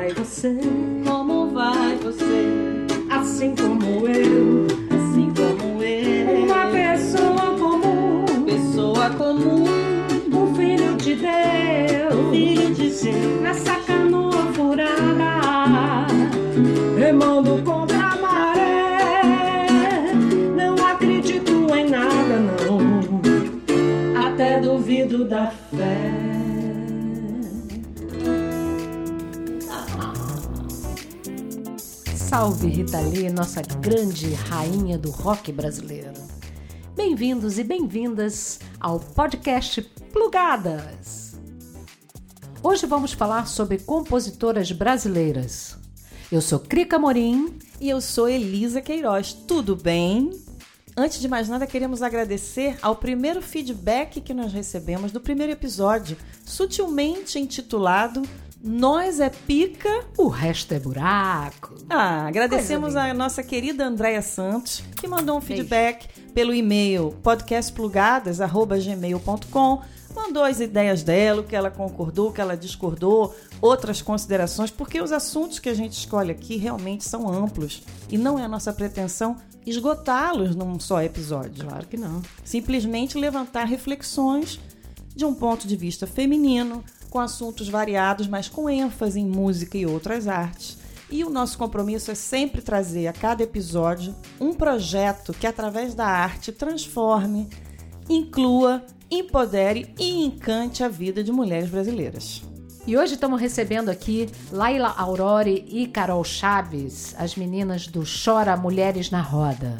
vai você? Como vai você? Assim como eu, Salve Rita Lee, nossa grande rainha do rock brasileiro. Bem-vindos e bem-vindas ao podcast Plugadas. Hoje vamos falar sobre compositoras brasileiras. Eu sou Crica Morim. E eu sou Elisa Queiroz. Tudo bem? Antes de mais nada, queremos agradecer ao primeiro feedback que nós recebemos do primeiro episódio, sutilmente intitulado Nós é Pica. O resto é buraco. Ah, agradecemos a nossa querida Andréia Santos, que mandou um feedback pelo e-mail podcastplugadas.gmail.com. Mandou as ideias dela, o que ela concordou, o que ela discordou, outras considerações, porque os assuntos que a gente escolhe aqui realmente são amplos e não é a nossa pretensão esgotá-los num só episódio. Claro que não. Simplesmente levantar reflexões de um ponto de vista feminino, com assuntos variados, mas com ênfase em música e outras artes. E o nosso compromisso é sempre trazer a cada episódio um projeto que, através da arte, transforme, inclua, empodere e encante a vida de mulheres brasileiras. E hoje estamos recebendo aqui Laila Aurore e Carol Chaves, as meninas do Chora Mulheres na Roda.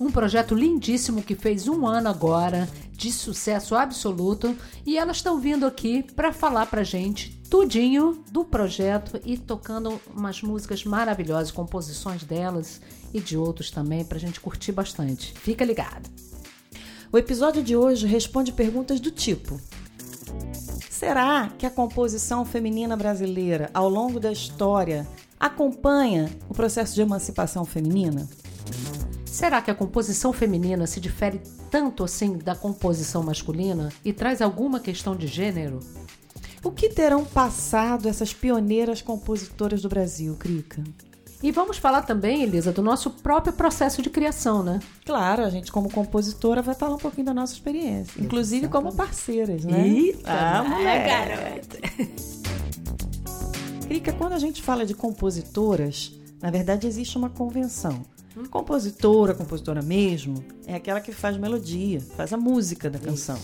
Um projeto lindíssimo que fez um ano agora, de sucesso absoluto, e elas estão vindo aqui para falar pra gente tudinho do projeto e tocando umas músicas maravilhosas, composições delas e de outros também, pra gente curtir bastante. Fica ligado. O episódio de hoje responde perguntas do tipo: Será que a composição feminina brasileira, ao longo da história, acompanha o processo de emancipação feminina? Será que a composição feminina se difere tanto assim da composição masculina e traz alguma questão de gênero? O que terão passado essas pioneiras compositoras do Brasil, Crica? E vamos falar também, Elisa, do nosso próprio processo de criação, né? Claro, a gente, como compositora, vai falar um pouquinho da nossa experiência. Inclusive como parceiras, né? Eita, ah, mulher. Crica, quando a gente fala de compositoras, na verdade existe uma convenção. Compositora, compositora mesmo, é aquela que faz melodia, faz a música da canção.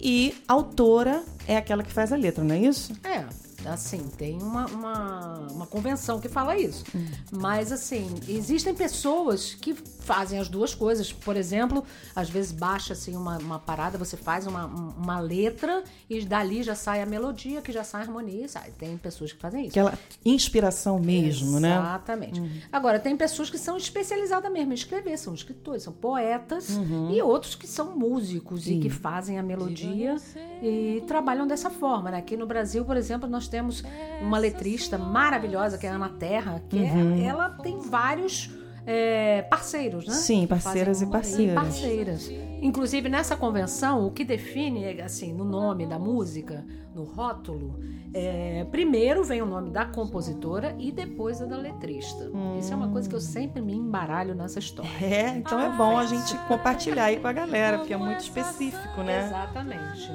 E autora é aquela que faz a letra, não é isso? É, assim, tem uma, uma, uma convenção que fala isso. Mas, assim, existem pessoas que fazem as duas coisas. Por exemplo, às vezes baixa assim uma, uma parada, você faz uma, um- uma letra e dali já sai a melodia, que já sai a harmonia, sai. Tem pessoas que fazem isso. Aquela inspiração mesmo, né? Exatamente. Agora, tem pessoas que são especializadas mesmo em escrever, são escritores, são poetas, Uhum. e outros que são músicos e que fazem a melodia e trabalham dessa forma, né? Aqui no Brasil, por exemplo, nós temos uma letrista maravilhosa, que é a Ana Terra, que é- Uhum. ela tem vários é, parceiros, né? Sim, parceiras fazem e parceiras. parceiras. Inclusive, nessa convenção, o que define, assim, no nome da música, no rótulo, é, primeiro vem o nome da compositora e depois a da letrista. Isso é uma coisa que eu sempre me embaralho nessa história. É, então é bom a gente compartilhar aí com a galera, porque é muito específico, né? Exatamente.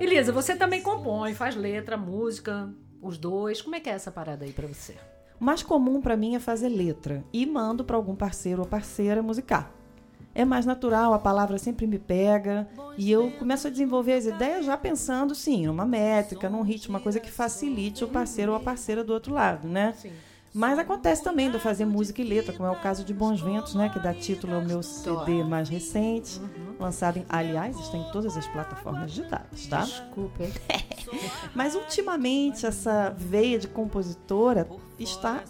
Elisa, você também compõe, faz letra, música, os dois. Como é que é essa parada aí pra você? O mais comum pra mim é fazer letra e mando pra algum parceiro ou parceira musicar. É mais natural, a palavra sempre me pega e eu começo a desenvolver as ideias já pensando, sim, numa métrica, num ritmo, uma coisa que facilite o parceiro ou a parceira do outro lado, né? Sim. Mas acontece também de eu fazer música e letra, como é o caso de Bons Ventos, né? Que dá título ao meu CD mais recente, lançado em. Aliás, está em todas as plataformas digitais, tá? Desculpa. Mas ultimamente essa veia de compositora está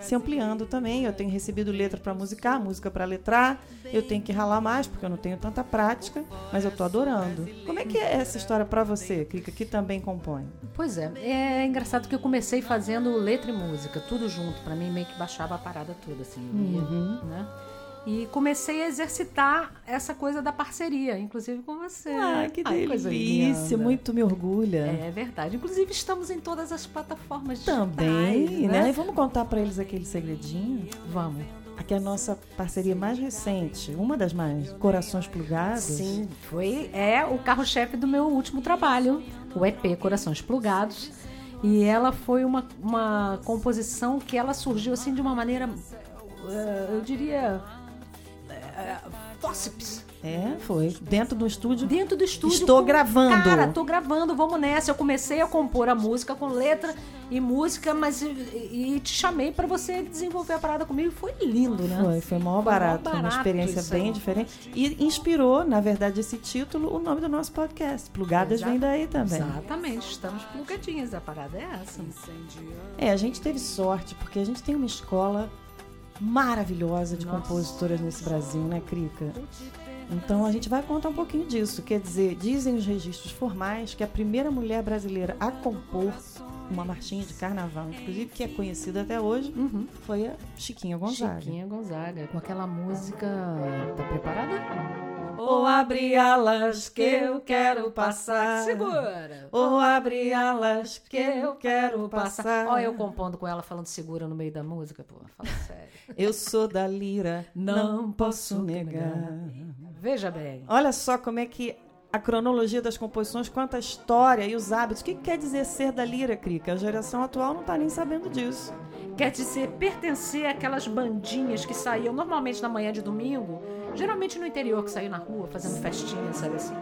se ampliando também. Eu tenho recebido letra para musicar, música para letrar. Eu tenho que ralar mais porque eu não tenho tanta prática, mas eu tô adorando. Como é que é essa história para você, Krika, que também compõe? Pois é, é engraçado que eu comecei fazendo letra e música, tudo junto. Pra mim, meio que baixava a parada toda, assim. eu ia, né? E comecei a exercitar essa coisa da parceria, inclusive com você. Ah, que Ai, delícia, muito me orgulha. É verdade. Inclusive, estamos em todas as plataformas Também, digitais, né? E vamos contar pra eles aquele segredinho? Vamos. Aqui é a nossa parceria mais recente, uma das mais, Corações Plugados. Sim, foi é o carro-chefe do meu último trabalho, o EP Corações Plugados. E ela foi uma, uma composição que ela surgiu assim de uma maneira, eh, eu diria, eh, fósseis. É, foi. Dentro do estúdio. Dentro do estúdio. Estou gravando. Cara, tô gravando, vamos nessa. Eu comecei a compor a música com letra e música, mas e, e te chamei pra você desenvolver a parada comigo. e Foi lindo, né? Foi, foi mó Foi mó barato, foi uma experiência bem aí. diferente. E inspirou, na verdade, esse título, o nome do nosso podcast. Plugadas Exato. vem daí também. Exatamente, estamos plugadinhas. A parada é essa. É, a gente teve sorte, porque a gente tem uma escola maravilhosa de Nossa. compositoras nesse Brasil, né, Crica? Então a gente vai contar um pouquinho disso. Quer dizer, dizem os registros formais que a primeira mulher brasileira a compor uma marchinha de carnaval, inclusive que é conhecida até hoje, Uhum. foi a Chiquinha Gonzaga. Chiquinha Gonzaga, com aquela música. Tá preparada? Ou abre alas que eu quero passar. Segura! Ou abre alas que eu quero passar. Olha, eu compondo com ela falando segura no meio da música, pô. Fala sério. Eu sou da lira, não, Não posso posso negar. Veja bem. Olha só como é que a cronologia das composições, quanto a história e os hábitos. O que que quer dizer ser da lira, Crica? A geração atual não tá nem sabendo disso. Quer dizer, pertencer àquelas bandinhas que saíam normalmente na manhã de domingo, geralmente no interior, que saíam na rua fazendo festinha, sabe assim?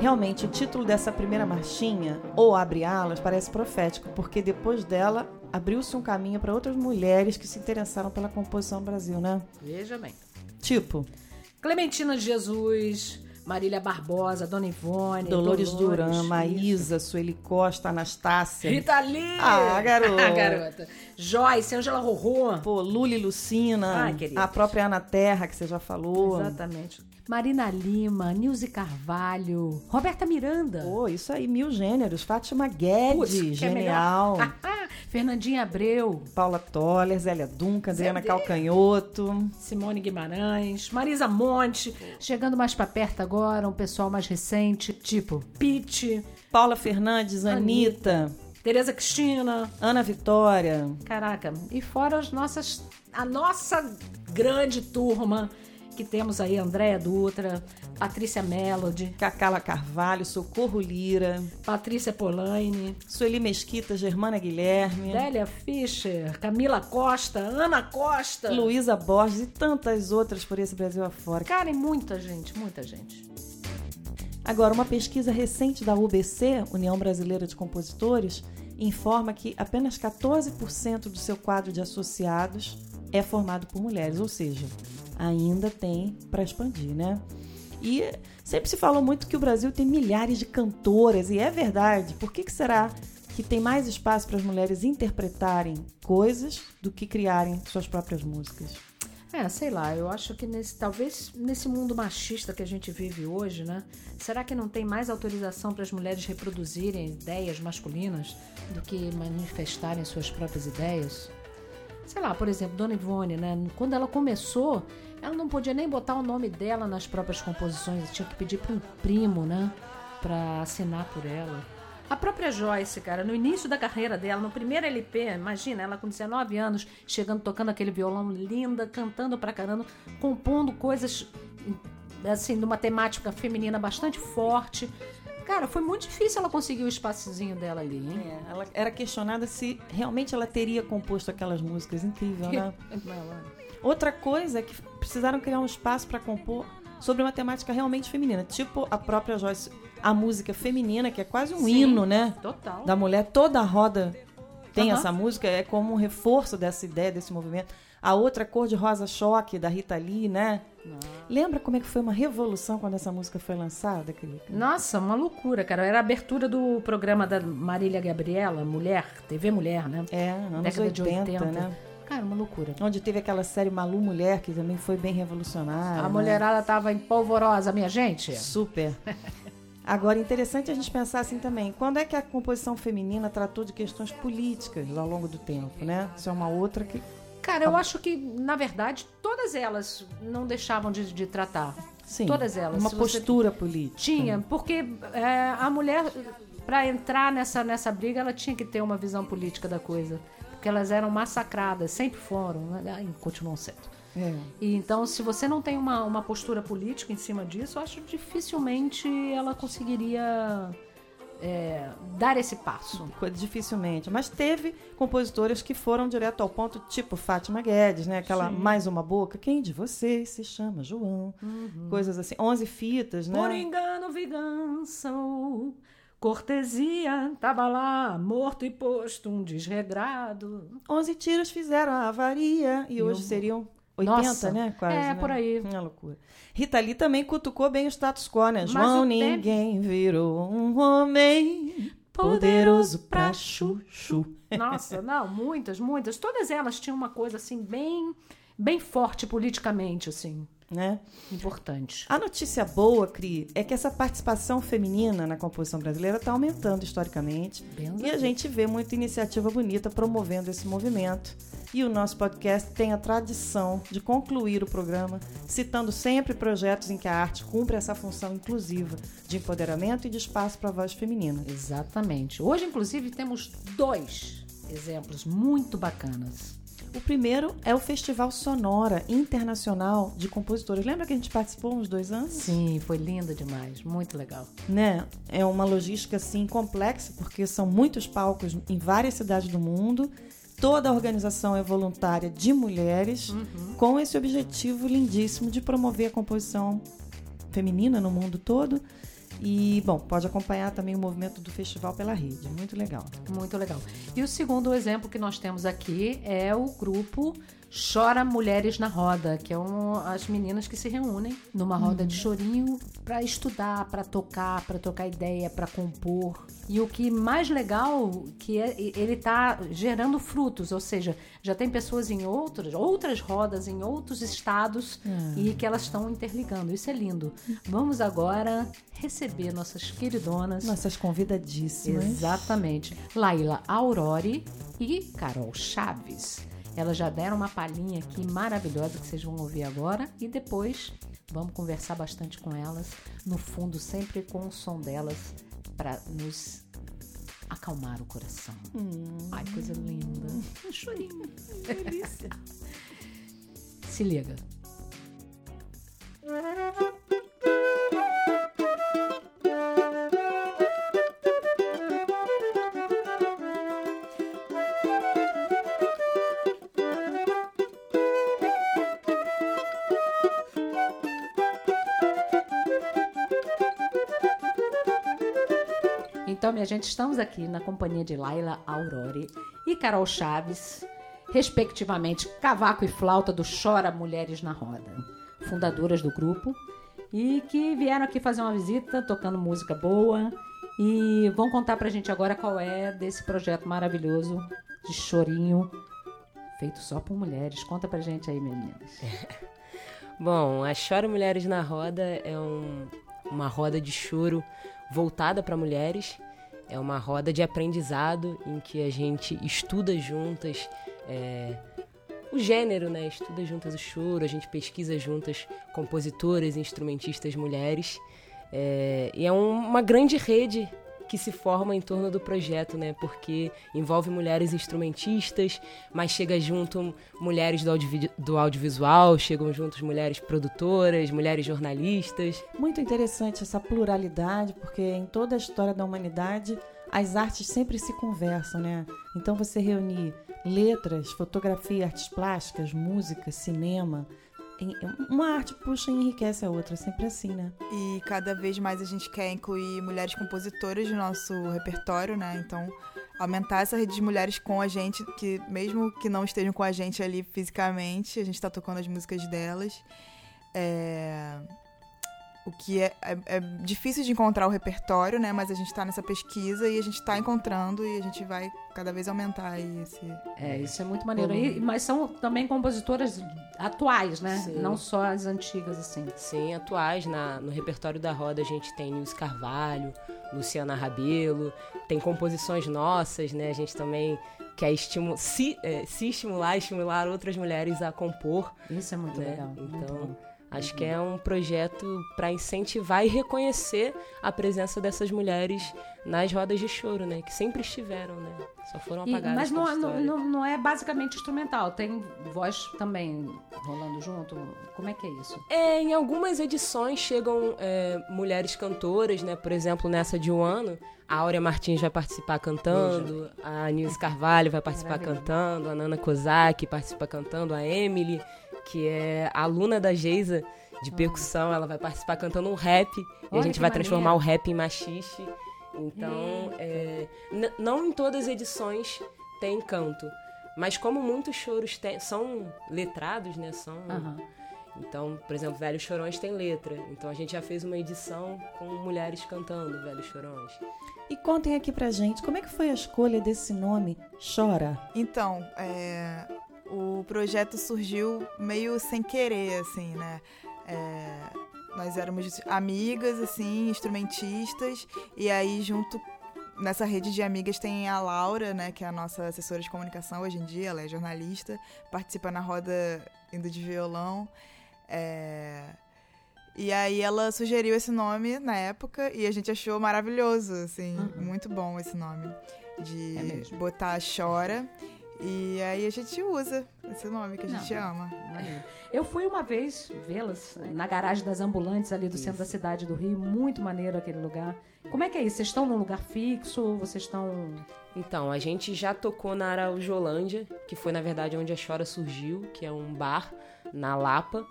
Realmente, o título dessa primeira marchinha, ou Abre Alas, parece profético, porque depois dela abriu-se um caminho para outras mulheres que se interessaram pela composição no Brasil, né? Veja bem. Tipo, Clementina de Jesus, Marília Barbosa, Dona Ivone, Dolores, Duran, isso. Maísa, Sueli Costa, Anastácia. Rita Lee! Ah, garota. Garota. Joyce, Angela Rorô. Pô, Lula e Lucina, Ai, a própria Ana Terra, que você já falou. Exatamente. Marina Lima, Nilce Carvalho, Roberta Miranda. Pô, isso aí, mil gêneros. Fátima Guedes, que é genial. melhor. Fernandinha Abreu, Paula Toller, Zélia Duncan, Adriana. Calcanhoto. Simone Guimarães, Marisa Monte. Chegando mais pra perto agora, um pessoal mais recente, tipo Pete, Paula Fernandes, Anitta, Tereza Cristina. Ana Vitória. Caraca, e fora as nossas, a nossa grande turma, que temos aí Andréa Dutra, Patrícia Melody, Cacala Carvalho, Socorro Lira, Patrícia Polaine, Sueli Mesquita, Germana Guilherme, Délia Fischer, Camila Costa, Ana Costa. Luísa Borges e tantas outras por esse Brasil afora. Cara, e muita gente, muita gente. Agora, uma pesquisa recente da UBC, União Brasileira de Compositores, informa que apenas 14% do seu quadro de associados é formado por mulheres, ou seja, ainda tem para expandir, né? E sempre se falou muito que o Brasil tem milhares de cantoras, e é verdade. Por que, que será que tem mais espaço para as mulheres interpretarem coisas do que criarem suas próprias músicas? É, sei lá, eu acho que nesse, talvez nesse mundo machista que a gente vive hoje, né? Será que não tem mais autorização para as mulheres reproduzirem ideias masculinas do que manifestarem suas próprias ideias? Sei lá, por exemplo, Dona Ivone, né? Quando ela começou, ela não podia nem botar o nome dela nas próprias composições, tinha que pedir para um primo, né? Para assinar por ela. A própria Joyce, cara, no início da carreira dela, no primeiro LP, imagina, ela com 19 anos, chegando, tocando aquele violão linda, cantando pra caramba, compondo coisas, assim, de uma temática feminina bastante forte. Cara, foi muito difícil ela conseguir o espaçozinho dela ali, hein? É, ela era questionada se realmente ela teria composto aquelas músicas. Incrível, né? Outra coisa é que precisaram criar um espaço para compor sobre uma temática realmente feminina. Tipo a própria Joyce, a música feminina, que é quase um Sim. hino, né? Total. Da mulher, toda a roda tem Aham. essa música, é como um reforço dessa ideia, desse movimento. A outra cor de rosa choque, da Rita Lee, né? Lembra como é que foi uma revolução quando essa música foi lançada, querida? Nossa, uma loucura, cara. Era a abertura do programa da Marília Gabriela, Mulher, TV Mulher, né? É, anos Década 80, de 80. né? Cara, uma loucura. Onde teve aquela série Malu Mulher, que também foi bem revolucionária. A né? mulherada tava em polvorosa, minha gente. Super. Agora, interessante a gente pensar assim também. Quando é que a composição feminina tratou de questões políticas ao longo do tempo, né? Isso é uma outra que Cara, eu acho que, na verdade, todas elas não deixavam de, de tratar. Sim. Todas elas. Uma postura política. Tinha, porque é, a mulher, para entrar nessa, nessa briga, ela tinha que ter uma visão política da coisa. Porque elas eram massacradas, sempre foram, né? e continuam sendo. É. E então, se você não tem uma, uma postura política em cima disso, eu acho que dificilmente ela conseguiria é, dar esse passo. Dificilmente. Mas teve compositoras que foram direto ao ponto, tipo Fátima Guedes, né? Aquela mais uma boca. Quem de vocês se chama João? Coisas assim. Onze fitas, né? Por engano, vingança, ou cortesia, tava lá, morto e posto, um desregrado. Onze tiros fizeram a avaria. E, E hoje o- seriam 80, Nossa. né? Quase. É, né? por aí. Uma loucura. Rita Lee também cutucou bem o status quo, né? Mas João, o tempo- ninguém virou um homem poderoso pra chuchu. Nossa, não, muitas, muitas. Todas elas tinham uma coisa assim bem, bem forte politicamente, assim, Né? importante. A notícia boa, Cri, é que essa participação feminina na composição brasileira está aumentando historicamente. Benza E a gente vê muita iniciativa bonita promovendo esse movimento. E o nosso podcast tem a tradição de concluir o programa citando sempre projetos em que a arte cumpre essa função inclusiva de empoderamento e de espaço para a voz feminina. Exatamente. Hoje, inclusive, temos dois exemplos muito bacanas. O primeiro é o Festival Sonora Internacional de Compositores. Lembra que a gente participou uns dois anos? Sim, foi linda demais, muito legal. né? É uma logística assim complexa, porque são muitos palcos em várias cidades do mundo. Toda a organização é voluntária de mulheres, com esse objetivo lindíssimo de promover a composição feminina no mundo todo. E, bom, pode acompanhar também o movimento do festival pela rede. Muito legal. Muito legal. E o segundo exemplo que nós temos aqui é o grupo Chora Mulheres na Roda, que é um, as meninas que se reúnem numa roda de chorinho para estudar, para tocar, para trocar ideia, para compor. E o que mais legal que é, ele está gerando frutos, ou seja, já tem pessoas em outras, outras rodas em outros estados e que elas estão interligando. Isso é lindo. Vamos agora receber nossas queridonas Nossas convidadíssimas. Exatamente. Laila Aurori e Carol Chaves. Elas já deram uma palhinha aqui maravilhosa que vocês vão ouvir agora e depois vamos conversar bastante com elas. No fundo, sempre com o som delas para nos acalmar o coração. Ai, coisa linda. Um chorinho. Delícia. Se liga. Então, minha gente, estamos aqui na companhia de Laila Aurori e Carol Chaves, respectivamente cavaco e flauta do Chora Mulheres na Roda, fundadoras do grupo, e que vieram aqui fazer uma visita tocando música boa e vão contar pra gente agora qual é desse projeto maravilhoso de chorinho feito só por mulheres. Conta pra gente aí, meninas. Bom, a Chora Mulheres na Roda é um- uma roda de choro voltada para mulheres. É uma roda de aprendizado em que a gente estuda juntas é, o gênero, né? Estuda juntas o choro, a gente pesquisa juntas compositoras instrumentistas mulheres. É, e é um- uma grande rede que se forma em torno do projeto, né? Porque envolve mulheres instrumentistas, mas chega junto mulheres do, do audiovisual, chegam juntos mulheres produtoras, mulheres jornalistas. Muito interessante essa pluralidade, porque em toda a história da humanidade as artes sempre se conversam, né? Então você reunir letras, fotografia, artes plásticas, música, cinema, em- uma arte puxa e enriquece a outra, é sempre assim, né? E cada vez mais a gente quer incluir mulheres compositoras no nosso repertório, né? Então, aumentar essa rede de mulheres com a gente, que mesmo que não estejam com a gente ali fisicamente, a gente tá tocando as músicas delas. É, o que é, é, é difícil de encontrar o repertório, né? Mas a gente tá nessa pesquisa e a gente tá encontrando e a gente vai cada vez aumentar aí esse. É, isso é muito maneiro. E- mas são também compositoras atuais, né? Sim. Não só as antigas, assim. Sim, atuais. Na, no repertório da roda a gente tem Nilce Carvalho, Luciana Rabelo, tem composições nossas, né? A gente também quer estimu se, é, se estimular, estimular outras mulheres a compor. Isso é muito Né? legal. muito Então, bom. Acho que é um projeto para incentivar e reconhecer a presença dessas mulheres nas rodas de choro, né? Que sempre estiveram, né? Só foram E- apagadas mas não, pela não, não, é basicamente instrumental, tem voz também rolando junto. Como é que é isso? É, em algumas edições chegam é, mulheres cantoras, né? Por exemplo, nessa de um ano, a Áurea Martins vai participar cantando, a Nilce Carvalho vai participar Maravilha. cantando, a Nana Kozak participa cantando, a Emily, que é aluna da Geisa de percussão, ela vai participar cantando um rap, e a Olha gente vai transformar maneiro. o rap em machixe. Então, é, não em todas as edições tem canto. Mas como muitos choros têm- são letrados, né? São então, por exemplo, Velhos Chorões tem letra. Então a gente já fez uma edição com mulheres cantando Velhos Chorões. E contem aqui pra gente, como é que foi a escolha desse nome, Chora? Então, é, o projeto surgiu meio sem querer, assim, né? É, nós éramos amigas, assim, instrumentistas, e aí junto nessa rede de amigas tem a Laura, né, que é a nossa assessora de comunicação hoje em dia, ela é jornalista, participa na roda indo de violão. é, e aí ela sugeriu esse nome na época e a gente achou maravilhoso, assim, muito bom esse nome. De É botar chora. E aí a gente usa esse nome que a gente ama. Maneiro. Eu fui uma vez vê-las na garagem das ambulantes ali do centro da cidade do Rio. Muito maneiro aquele lugar. Como é que é isso? Vocês estão num lugar fixo? Vocês estão. Então, a gente já tocou na Araujolândia, que foi na verdade onde a Chora surgiu, que é um bar na Lapa.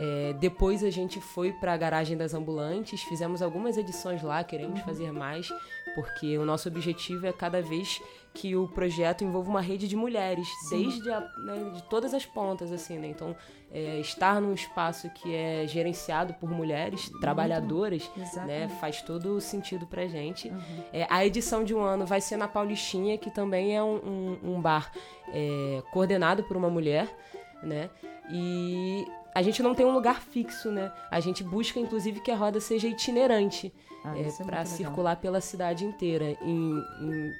É, depois a gente foi para a garagem das ambulantes, fizemos algumas edições lá, queremos fazer mais, porque o nosso objetivo é cada vez que o projeto envolva uma rede de mulheres, desde a, né, de todas as pontas, assim, né? Então, é, estar num espaço que é gerenciado por mulheres trabalhadoras, né? Faz todo o sentido pra gente. Uhum. É, a edição de um ano vai ser na Paulistinha, que também é um, um- um bar é, coordenado por uma mulher, né? E a gente não tem um lugar fixo, né? A gente busca, inclusive, que a roda seja itinerante Ah, é, é para muito legal. circular pela cidade inteira. Em, em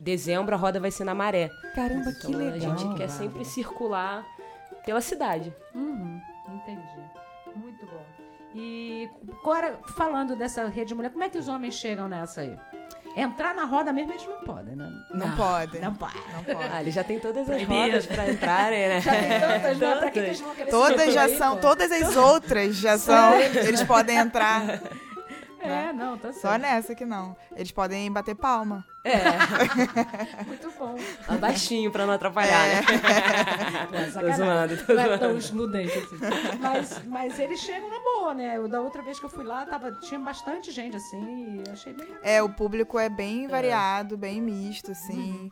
dezembro, a roda vai ser na Maré. Caramba, que Então legal. a gente quer Bárbara. sempre circular pela cidade. Uhum, entendi. Muito bom. E agora, falando dessa rede de mulher, como é que os homens chegam nessa aí? Entrar na roda mesmo eles não podem, né? Não, pode. Não pode. Não pode. Ah, ele já tem todas as Proibido. rodas para entrarem, né? Já tem tantas, né? Pra que que Todas. eles vão querer se Todas meter já aí, são, pô? todas as outras já são. Eles podem entrar. É, não, tá Só certo. nessa que não. Eles podem bater palma. É, Muito bom. baixinho pra não atrapalhar, né? Pô, Tô sacanagem. zoando, tô Não é zoando. tão excludente assim. Mas, mas eles chegam na boa, né? Eu, da outra vez que eu fui lá, tava, tinha bastante gente assim e achei bem. É, o público é bem variado, bem misto, assim.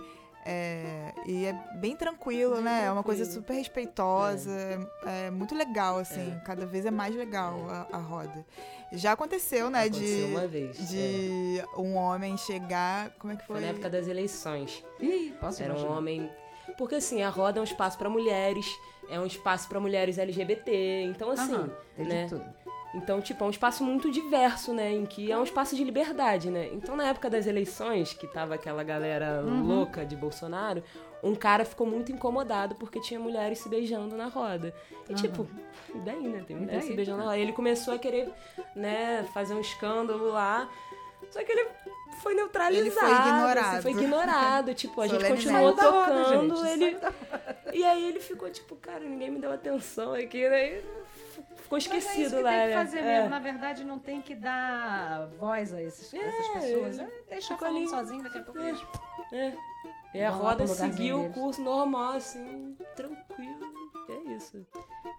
É, e é bem tranquilo, né? É uma coisa tranquilo. super respeitosa. É, muito legal, assim. Cada vez é mais legal a, a roda. Já aconteceu, né? Aconteceu de uma vez. é. de um homem chegar. Como é que Foi foi? na época das eleições. Ih, posso Era um imaginar. homem. Porque assim, a roda é um espaço pra mulheres, é um espaço pra mulheres LGBT. Então, assim, Aham, né? tudo. Então, tipo, é um espaço muito diverso, né? Em que é um espaço de liberdade, né? Então, na época das eleições, que tava aquela galera Uhum. louca de Bolsonaro, um cara ficou muito incomodado porque tinha mulheres se beijando na roda. E, tipo, e daí, né? Tem mulheres se beijando na roda. E ele começou a querer, né, fazer um escândalo lá. Só que ele foi neutralizado. Ele foi ignorado. assim, foi ignorado. Tipo, a gente continuou tocando. gente, ele... E aí ele ficou, tipo, cara, ninguém me deu atenção aqui, né? Ficou é isso esquecido que lá, tem que né? fazer É. mesmo. Na verdade, não tem que dar voz a esses, essas É, pessoas. É, deixa ficou falando ali. sozinho, daqui a pouco. É. E a roda seguiu o curso normal, assim, tranquilo. É isso.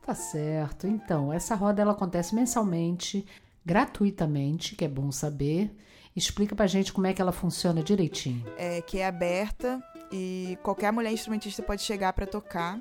Tá certo. Então, essa roda ela acontece mensalmente, gratuitamente, que é bom saber. Explica pra gente como é que ela funciona direitinho. é, que é aberta e qualquer mulher instrumentista pode chegar para tocar.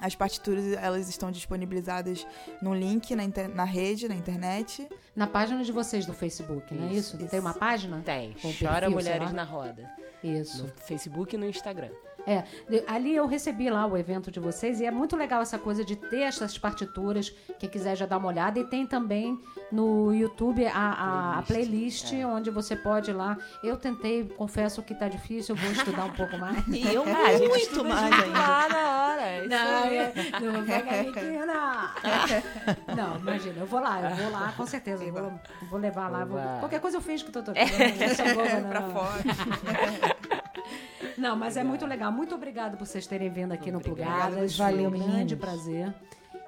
As partituras elas estão disponibilizadas no link na, inter- na rede, na internet. Na página de vocês do Facebook, não é isso? Isso, Tem uma página? Tem. Com Chora perfil, Mulheres na Roda. Isso. No Facebook e no Instagram. É, de- ali eu recebi lá o evento de vocês e é muito legal essa coisa de ter essas partituras. Quem quiser já dar uma olhada. E tem também no YouTube a, a, a playlist, é. onde você pode ir lá. Eu tentei, confesso que tá difícil, eu vou estudar um pouco mais. E eu Ah, a gente muito mais ainda. Lá na hora. É isso Não, aí. eu- não vou menina. Não, imagina, eu vou lá, eu vou lá, com certeza. Eu vou, vou levar lá. vou- qualquer coisa eu fiz que eu tô tocando. pra não. fora. Não, mas é muito legal. Muito obrigado por vocês terem vindo aqui no Plugadas. valeu, um grande prazer.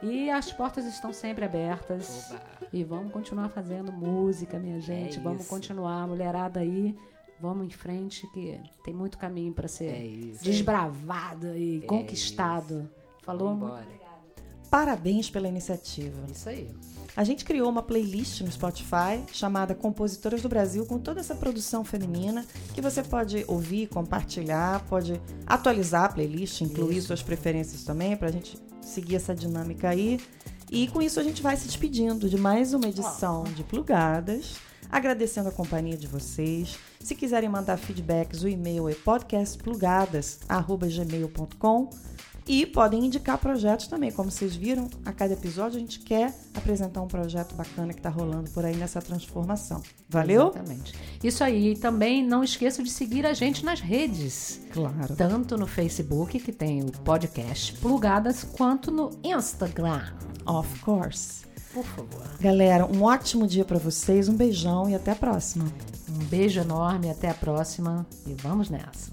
E as portas estão sempre abertas. Oba. E vamos continuar fazendo música, minha gente. vamos isso. continuar, mulherada aí. Vamos em frente, que tem muito caminho para ser É isso. desbravado e conquistado. Falou? Vambora. Parabéns pela iniciativa. Isso aí. A gente criou uma playlist no Spotify chamada Compositoras do Brasil com toda essa produção feminina que você pode ouvir, compartilhar, pode atualizar a playlist, incluir suas preferências também para a gente seguir essa dinâmica aí. E com isso a gente vai se despedindo de mais uma edição de Plugadas, agradecendo a companhia de vocês. Se quiserem mandar feedbacks, o e-mail é podcastplugadas@gmail.com. E podem indicar projetos também. Como vocês viram, a cada episódio a gente quer apresentar um projeto bacana que está rolando por aí nessa transformação. Valeu? Exatamente. Isso aí. E também não esqueça de seguir a gente nas redes. Claro. Tanto no Facebook, que tem o podcast Plugadas, quanto no Instagram. Of course. Por favor. Galera, um ótimo dia para vocês, um beijão e até a próxima. Um beijo enorme, até a próxima e vamos nessa.